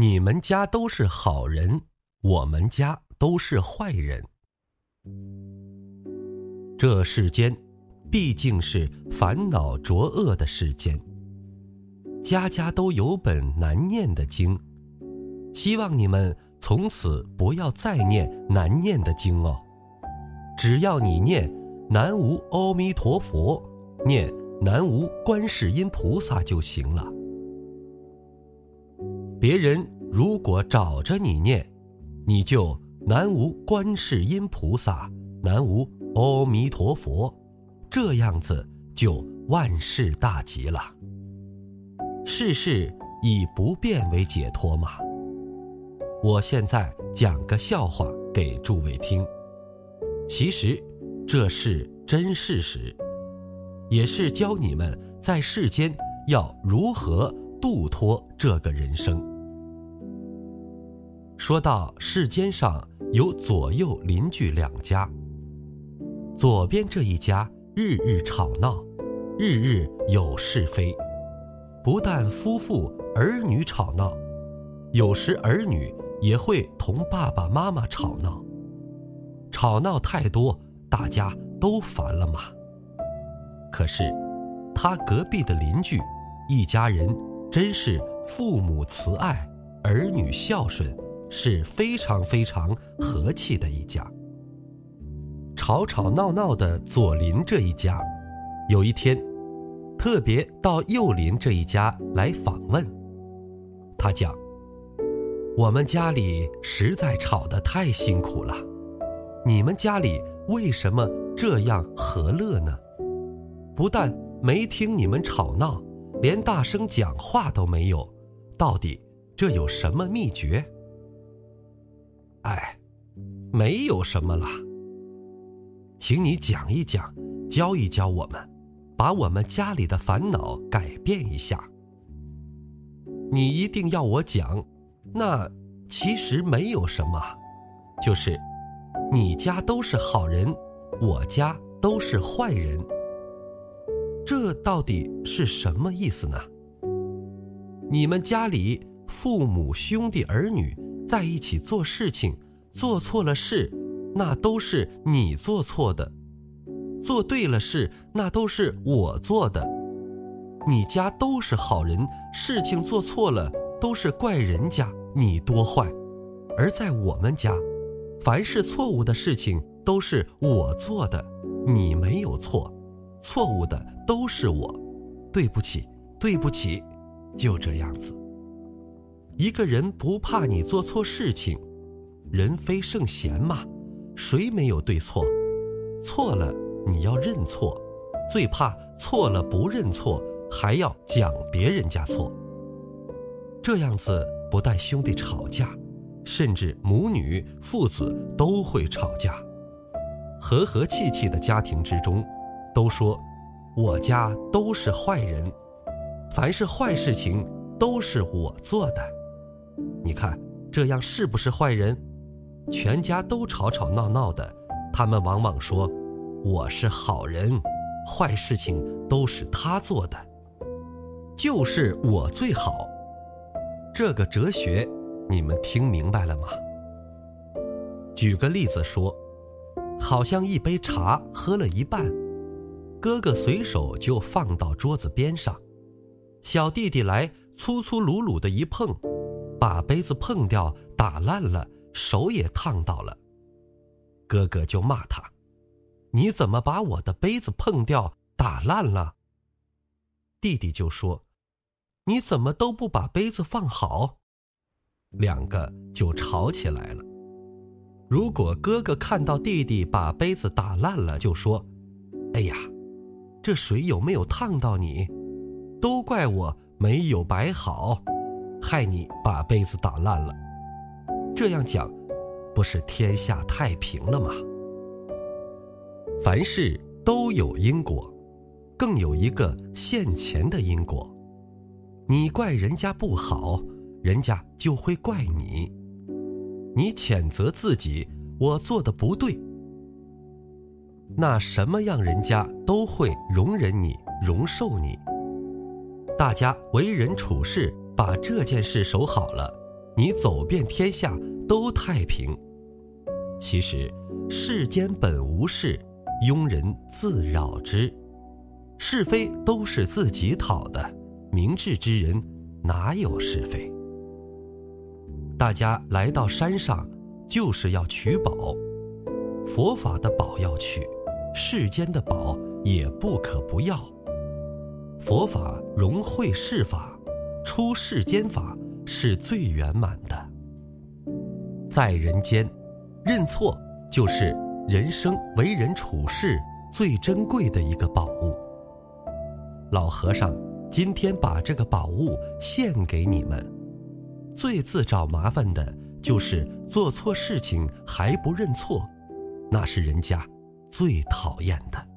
你们家都是好人，我们家都是坏人。这世间毕竟是烦恼浊恶的世间，家家都有本难念的经，希望你们从此不要再念难念的经哦。只要你念南无阿弥陀佛，念南无观世音菩萨就行了。别人如果找着你念，你就南无观世音菩萨，南无阿弥陀佛，这样子就万事大吉了。世事以不变为解脱嘛。我现在讲个笑话给诸位听，其实这是真事实，也是教你们在世间要如何度脱这个人生。说到世间上有左右邻居两家，左边这一家日日吵闹，日日有是非，不但夫妇儿女吵闹，有时儿女也会同爸爸妈妈吵闹，吵闹太多，大家都烦了嘛。可是，他隔壁的邻居，一家人真是父母慈爱，儿女孝顺。是非常非常和气的一家。吵吵闹闹的左邻这一家，有一天，特别到右邻这一家来访问。他讲：“我们家里实在吵得太辛苦了，你们家里为什么这样和乐呢？不但没听你们吵闹，连大声讲话都没有，到底这有什么秘诀？”哎，没有什么了，请你讲一讲，教一教我们，把我们家里的烦恼改变一下。你一定要我讲，那其实没有什么，就是你家都是好人，我家都是坏人。这到底是什么意思呢？你们家里父母兄弟儿女。在一起做事情，做错了事，那都是你做错的；做对了事，那都是我做的。你家都是好人，事情做错了都是怪人家你多坏；而在我们家，凡是错误的事情都是我做的，你没有错，错误的都是我。对不起，对不起，就这样子。一个人不怕你做错事情，人非圣贤嘛，谁没有对错？错了你要认错，最怕错了不认错，还要讲别人家错。这样子不但兄弟吵架，甚至母女父子都会吵架。和和气气的家庭之中，都说我家都是坏人，凡是坏事情都是我做的。你看，这样是不是坏人？全家都吵吵闹闹的，他们往往说：“我是好人，坏事情都是他做的，就是我最好。”这个哲学，你们听明白了吗？举个例子说，好像一杯茶喝了一半，哥哥随手就放到桌子边上，小弟弟来粗粗鲁鲁的一碰。把杯子碰掉，打烂了，手也烫到了。哥哥就骂他：“你怎么把我的杯子碰掉，打烂了？”弟弟就说：“你怎么都不把杯子放好？”两个就吵起来了。如果哥哥看到弟弟把杯子打烂了，就说：“哎呀，这水有没有烫到你？都怪我没有摆好。”害你把杯子打烂了，这样讲，不是天下太平了吗？凡事都有因果，更有一个现前的因果。你怪人家不好，人家就会怪你；你谴责自己，我做的不对，那什么样人家都会容忍你、容受你。大家为人处事。把这件事守好了，你走遍天下都太平。其实世间本无事，庸人自扰之。是非都是自己讨的，明智之人哪有是非？大家来到山上，就是要取宝。佛法的宝要取，世间的宝也不可不要。佛法融会世法，出世间法是最圆满的。在人间，认错就是人生为人处事最珍贵的一个宝物。老和尚今天把这个宝物献给你们。最自找麻烦的就是做错事情还不认错，那是人家最讨厌的。